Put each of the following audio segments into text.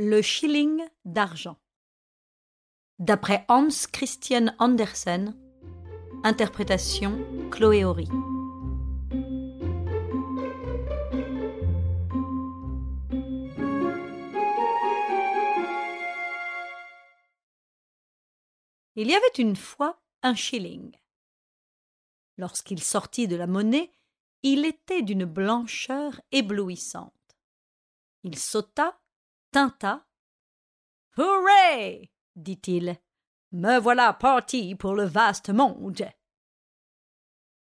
Le shilling d'argent. D'après Hans Christian Andersen, interprétation Chloé Horry. Il y avait une fois un shilling. Lorsqu'il sortit de la monnaie, il était d'une blancheur éblouissante. Il sauta tinta. Dit-il. Me voilà parti pour le vaste monde.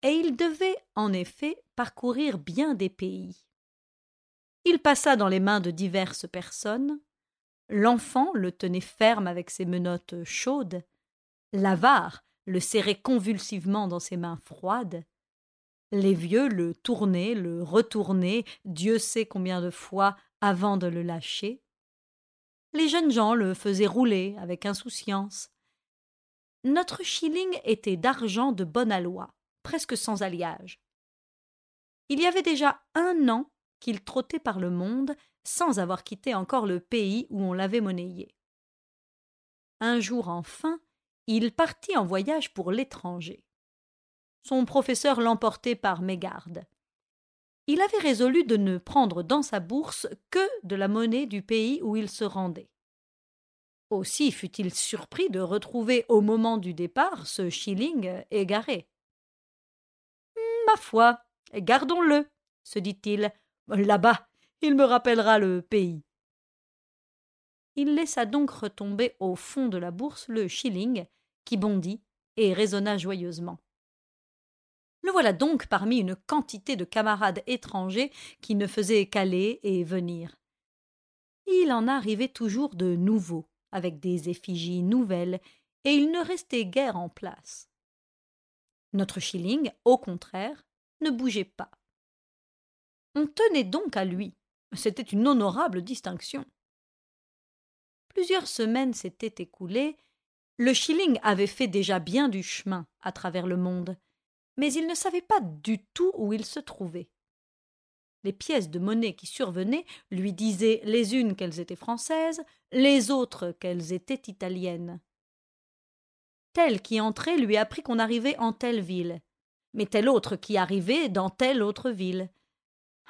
Et il devait, en effet, parcourir bien des pays. Il passa dans les mains de diverses personnes. L'enfant le tenait ferme avec ses menottes chaudes. L'avare le serrait convulsivement dans ses mains froides. Les vieux le tournaient, le retournaient, Dieu sait combien de fois avant de le lâcher. Les jeunes gens le faisaient rouler avec insouciance. Notre shilling était d'argent de bonne aloi, presque sans alliage. Il y avait déjà un an qu'il trottait par le monde sans avoir quitté encore le pays où on l'avait monnayé. Un jour enfin, il partit en voyage pour l'étranger. Son professeur l'emportait par mégarde il avait résolu de ne prendre dans sa bourse que de la monnaie du pays où il se rendait. Aussi fut-il surpris de retrouver au moment du départ ce shilling égaré. Ma foi, gardons-le, se dit-il. Là-bas, il me rappellera le pays. Il laissa donc retomber au fond de la bourse le shilling, qui bondit et résonna joyeusement. Voilà donc parmi une quantité de camarades étrangers qui ne faisaient qu'aller et venir. Il en arrivait toujours de nouveaux, avec des effigies nouvelles, et il ne restait guère en place. Notre shilling, au contraire, ne bougeait pas. On tenait donc à lui. C'était une honorable distinction. Plusieurs semaines s'étaient écoulées. Le shilling avait fait déjà bien du chemin à travers le monde, mais il ne savait pas du tout où il se trouvait. Les pièces de monnaie qui survenaient lui disaient les unes qu'elles étaient françaises, les autres qu'elles étaient italiennes. Tel qui entrait lui apprit qu'on arrivait en telle ville, mais tel autre qui arrivait dans telle autre ville.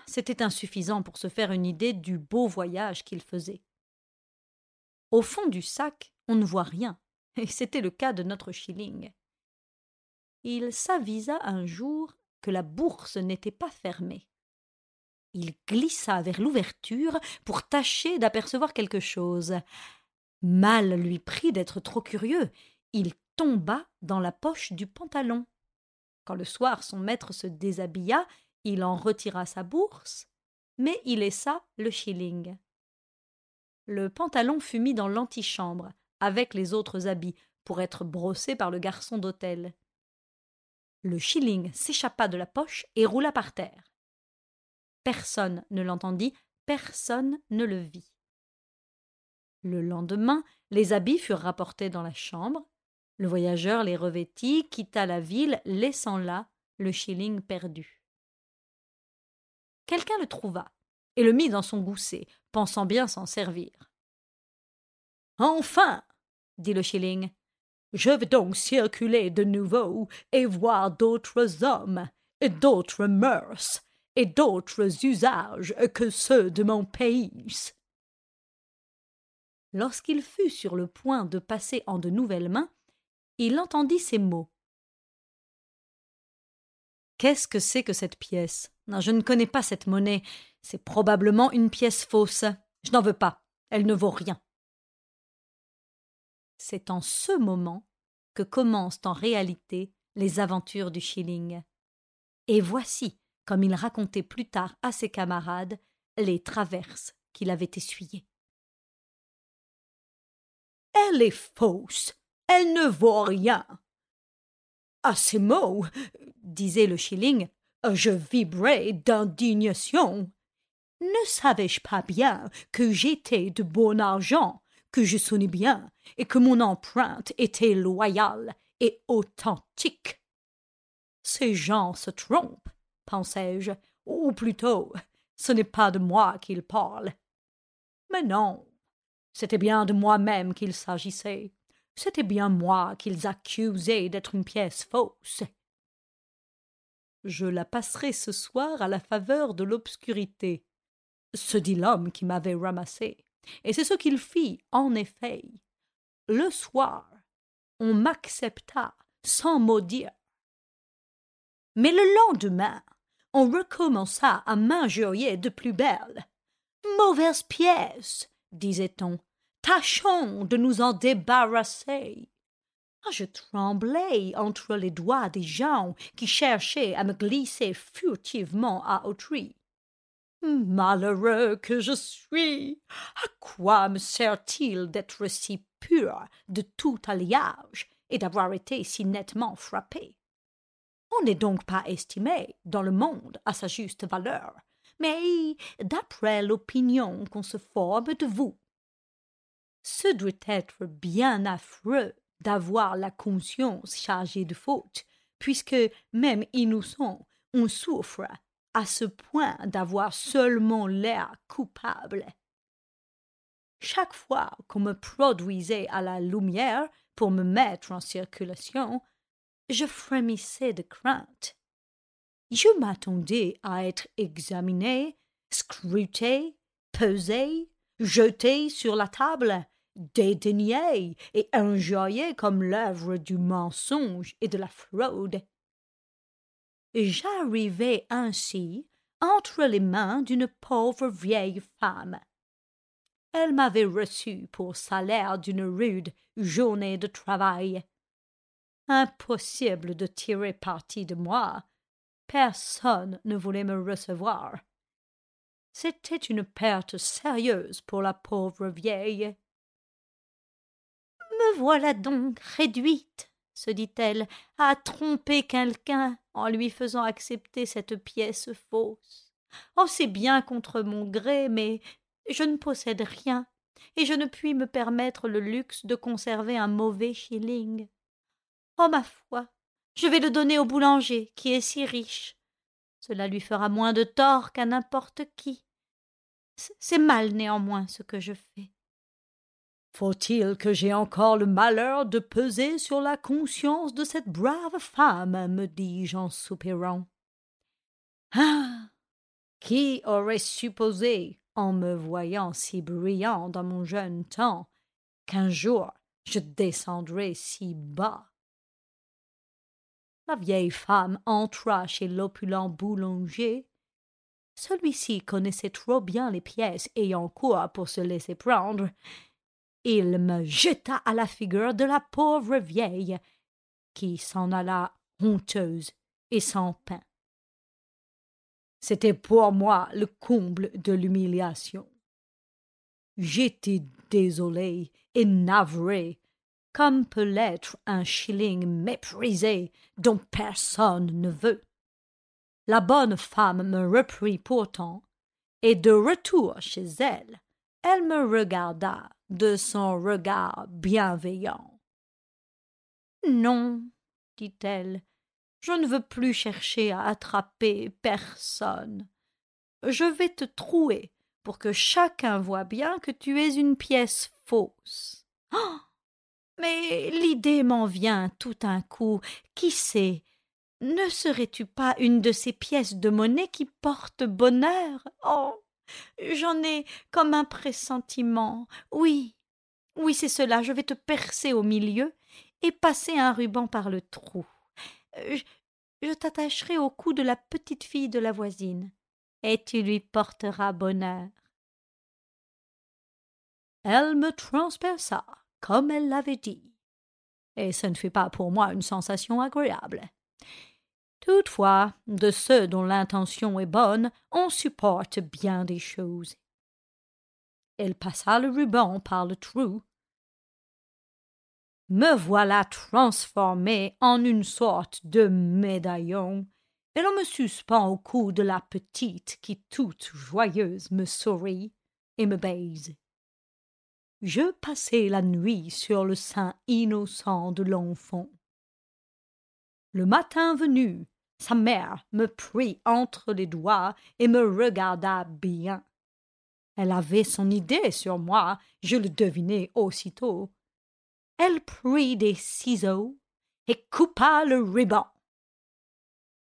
C'était insuffisant pour se faire une idée du beau voyage qu'il faisait. Au fond du sac, on ne voit rien, et c'était le cas de notre shilling il s'avisa un jour que la bourse n'était pas fermée. Il glissa vers l'ouverture pour tâcher d'apercevoir quelque chose. Mal lui prit d'être trop curieux. Il tomba dans la poche du pantalon. Quand le soir son maître se déshabilla, il en retira sa bourse, mais il laissa le shilling. Le pantalon fut mis dans l'antichambre, avec les autres habits, pour être brossé par le garçon d'hôtel. Le shilling s'échappa de la poche et roula par terre. Personne ne l'entendit, personne ne le vit. Le lendemain, les habits furent rapportés dans la chambre. Le voyageur les revêtit, quitta la ville, laissant là le shilling perdu. Quelqu'un le trouva et le mit dans son gousset, pensant bien s'en servir. Enfin dit le shilling, je vais donc circuler de nouveau et voir d'autres hommes, et d'autres mœurs, et d'autres usages que ceux de mon pays. Lorsqu'il fut sur le point de passer en de nouvelles mains, il entendit ces mots. Qu'est-ce que c'est que cette pièce? Je ne connais pas cette monnaie. C'est probablement une pièce fausse. Je n'en veux pas. Elle ne vaut rien. C'est en ce moment commencent en réalité les aventures du shilling. Et voici, comme il racontait plus tard à ses camarades, les traverses qu'il avait essuyées. Elle est fausse, elle ne vaut rien. À ces mots, disait le shilling, je vibrais d'indignation. Ne savais-je pas bien que j'étais de bon argent que je sonnais bien et que mon empreinte était loyale et authentique. Ces gens se trompent, pensai-je, ou plutôt, ce n'est pas de moi qu'ils parlent. Mais non, C'était bien de moi-même qu'il s'agissait. C'était bien moi qu'ils accusaient d'être une pièce fausse. Je la passerai ce soir à la faveur de l'obscurité, se dit l'homme qui m'avait ramassé. Et c'est ce qu'il fit, en effet. Le soir, on m'accepta sans maudire. Mais le lendemain, on recommença à m'injurier de plus belle. Mauvaise pièce, disait-on, tâchons de nous en débarrasser. Ah, je tremblais entre les doigts des gens qui cherchaient à me glisser furtivement à autrui. Malheureux que je suis. À quoi me sert-il d'être si pur de tout alliage et d'avoir été si nettement frappé? On n'est donc pas estimé dans le monde à sa juste valeur, mais d'après l'opinion qu'on se forme de vous. Ce doit être bien affreux d'avoir la conscience chargée de fautes, puisque même innocent, on souffre à ce point d'avoir seulement l'air coupable. Chaque fois qu'on me produisait à la lumière pour me mettre en circulation, je frémissais de crainte. Je m'attendais à être examiné, scruté, pesé, jeté sur la table, dédaigné et injurié comme l'œuvre du mensonge et de la fraude. J'arrivais ainsi entre les mains d'une pauvre vieille femme. Elle m'avait reçu pour salaire d'une rude journée de travail. Impossible de tirer parti de moi. Personne ne voulait me recevoir. C'était une perte sérieuse pour la pauvre vieille. Me voilà donc réduite, se dit-elle, à tromper quelqu'un en lui faisant accepter cette pièce fausse. Oh, c'est bien contre mon gré, mais je ne possède rien, et je ne puis me permettre le luxe de conserver un mauvais shilling. Oh, ma foi, je vais le donner au boulanger, qui est si riche. Cela lui fera moins de tort qu'à n'importe qui. C'est mal néanmoins ce que je fais. Faut-il que j'aie encore le malheur de peser sur la conscience de cette brave femme me dis-je en soupirant. Ah. Qui aurait supposé, en me voyant si brillant dans mon jeune temps, qu'un jour je descendrais si bas? La vieille femme entra chez l'opulent boulanger. Celui-ci connaissait trop bien les pièces ayant cours pour se laisser prendre, il me jeta à la figure de la pauvre vieille, qui s'en alla honteuse et sans pain. C'était pour moi le comble de l'humiliation. J'étais désolé et navré, comme peut l'être un shilling méprisé dont personne ne veut. La bonne femme me reprit pourtant, et de retour chez elle, elle me regarda de son regard bienveillant. Non, dit-elle, je ne veux plus chercher à attraper personne. Je vais te trouer pour que chacun voie bien que tu es une pièce fausse. Oh mais l'idée m'en vient tout un coup. Qui sait Ne serais-tu pas une de ces pièces de monnaie qui portent bonheur? Oh J'en ai comme un pressentiment. Oui, oui, c'est cela. Je vais te percer au milieu et passer un ruban par le trou. Euh, je, je t'attacherai au cou de la petite fille de la voisine, et tu lui porteras bonheur. Elle me transperça, comme elle l'avait dit, et ce ne fut pas pour moi une sensation agréable. Toutefois, de ceux dont l'intention est bonne, on supporte bien des choses. Elle passa le ruban par le trou. Me voilà transformé en une sorte de médaillon, et l'on me suspend au cou de la petite qui, toute joyeuse, me sourit et me baise. Je passai la nuit sur le sein innocent de l'enfant. Le matin venu, sa mère me prit entre les doigts et me regarda bien. Elle avait son idée sur moi, je le devinai aussitôt. Elle prit des ciseaux et coupa le ruban.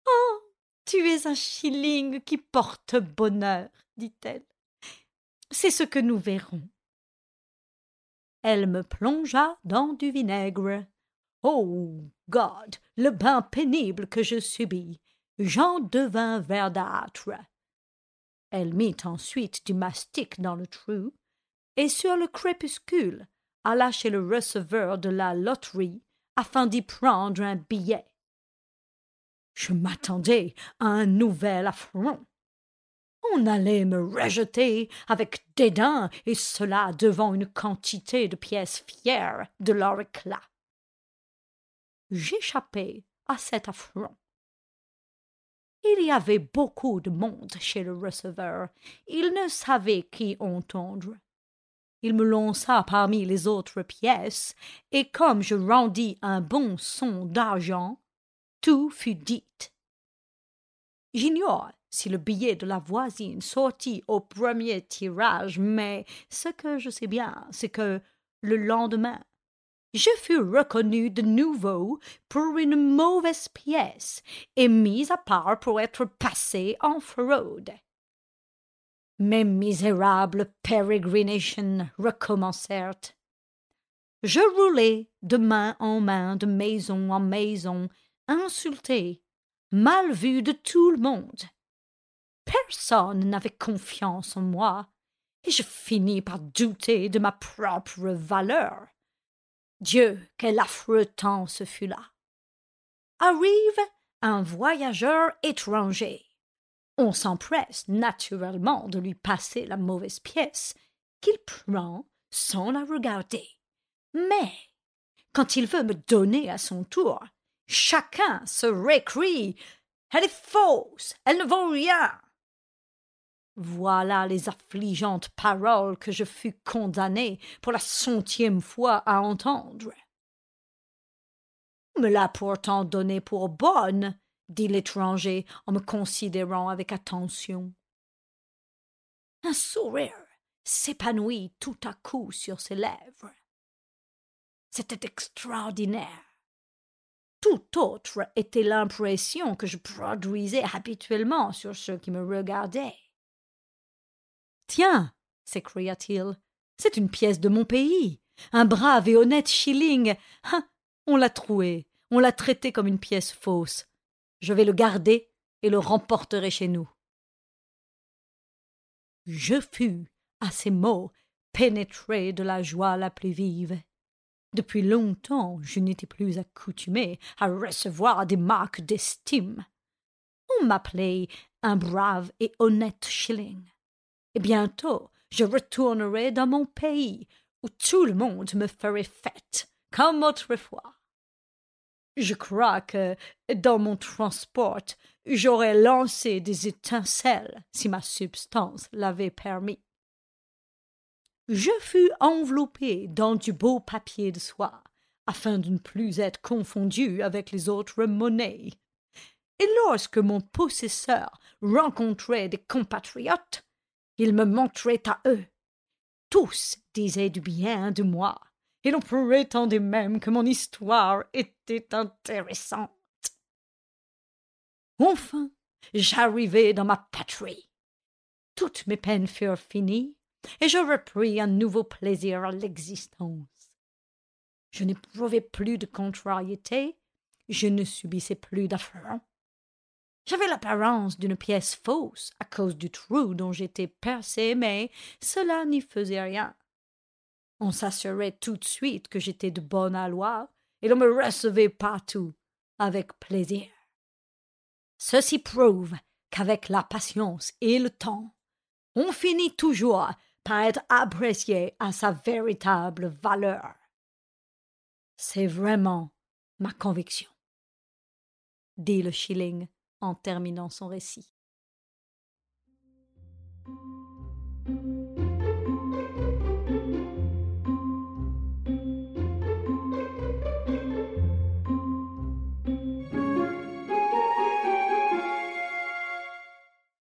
Oh. Tu es un shilling qui porte bonheur, dit-elle. C'est ce que nous verrons. Elle me plongea dans du vinaigre. Oh. God. Le bain pénible que je subis. J'en devins verdâtre. Elle mit ensuite du mastic dans le trou, et sur le crépuscule alla chez le receveur de la loterie afin d'y prendre un billet. Je m'attendais à un nouvel affront. On allait me rejeter avec dédain, et cela devant une quantité de pièces fières de leur éclat. J'échappai à cet affront. Il y avait beaucoup de monde chez le receveur. Il ne savait qui entendre. Il me lança parmi les autres pièces, et comme je rendis un bon son d'argent, tout fut dit. J'ignore si le billet de la voisine sortit au premier tirage, mais ce que je sais bien, c'est que le lendemain, je fus reconnu de nouveau pour une mauvaise pièce et mise à part pour être passé en fraude. Mes misérables pérégrinations recommencèrent. Je roulai de main en main, de maison en maison, insulté, mal vu de tout le monde. Personne n'avait confiance en moi, et je finis par douter de ma propre valeur. Dieu, quel affreux temps ce fut là. Arrive un voyageur étranger. On s'empresse naturellement de lui passer la mauvaise pièce, qu'il prend sans la regarder. Mais quand il veut me donner à son tour, chacun se récrie Elle est fausse, elle ne vaut rien. Voilà les affligeantes paroles que je fus condamné pour la centième fois à entendre. Me l'a pourtant donnée pour bonne, dit l'étranger en me considérant avec attention. Un sourire s'épanouit tout à coup sur ses lèvres. C'était extraordinaire. Tout autre était l'impression que je produisais habituellement sur ceux qui me regardaient. Tiens, s'écria-t-il, c'est une pièce de mon pays, un brave et honnête shilling. Hein, on l'a troué, on l'a traité comme une pièce fausse. Je vais le garder et le remporterai chez nous. Je fus, à ces mots, pénétré de la joie la plus vive. Depuis longtemps, je n'étais plus accoutumé à recevoir des marques d'estime. On m'appelait un brave et honnête shilling. Et bientôt, je retournerai dans mon pays, où tout le monde me ferait fête, comme autrefois. Je crois que, dans mon transport, j'aurais lancé des étincelles si ma substance l'avait permis je fus enveloppé dans du beau papier de soie, afin de ne plus être confondu avec les autres monnaies. Et lorsque mon possesseur rencontrait des compatriotes, il me montrait à eux. Tous disaient du bien de moi, et l'on prétendait même que mon histoire était intéressante. Enfin, j'arrivai dans ma patrie. Toutes mes peines furent finies, et je repris un nouveau plaisir à l'existence. Je n'éprouvais plus de contrariété, je ne subissais plus d'affront. J'avais l'apparence d'une pièce fausse à cause du trou dont j'étais percé, mais cela n'y faisait rien. On s'assurait tout de suite que j'étais de bonne aloi, et l'on me recevait partout avec plaisir. Ceci prouve qu'avec la patience et le temps, on finit toujours pas être apprécié à sa véritable valeur. C'est vraiment ma conviction, dit le shilling en terminant son récit.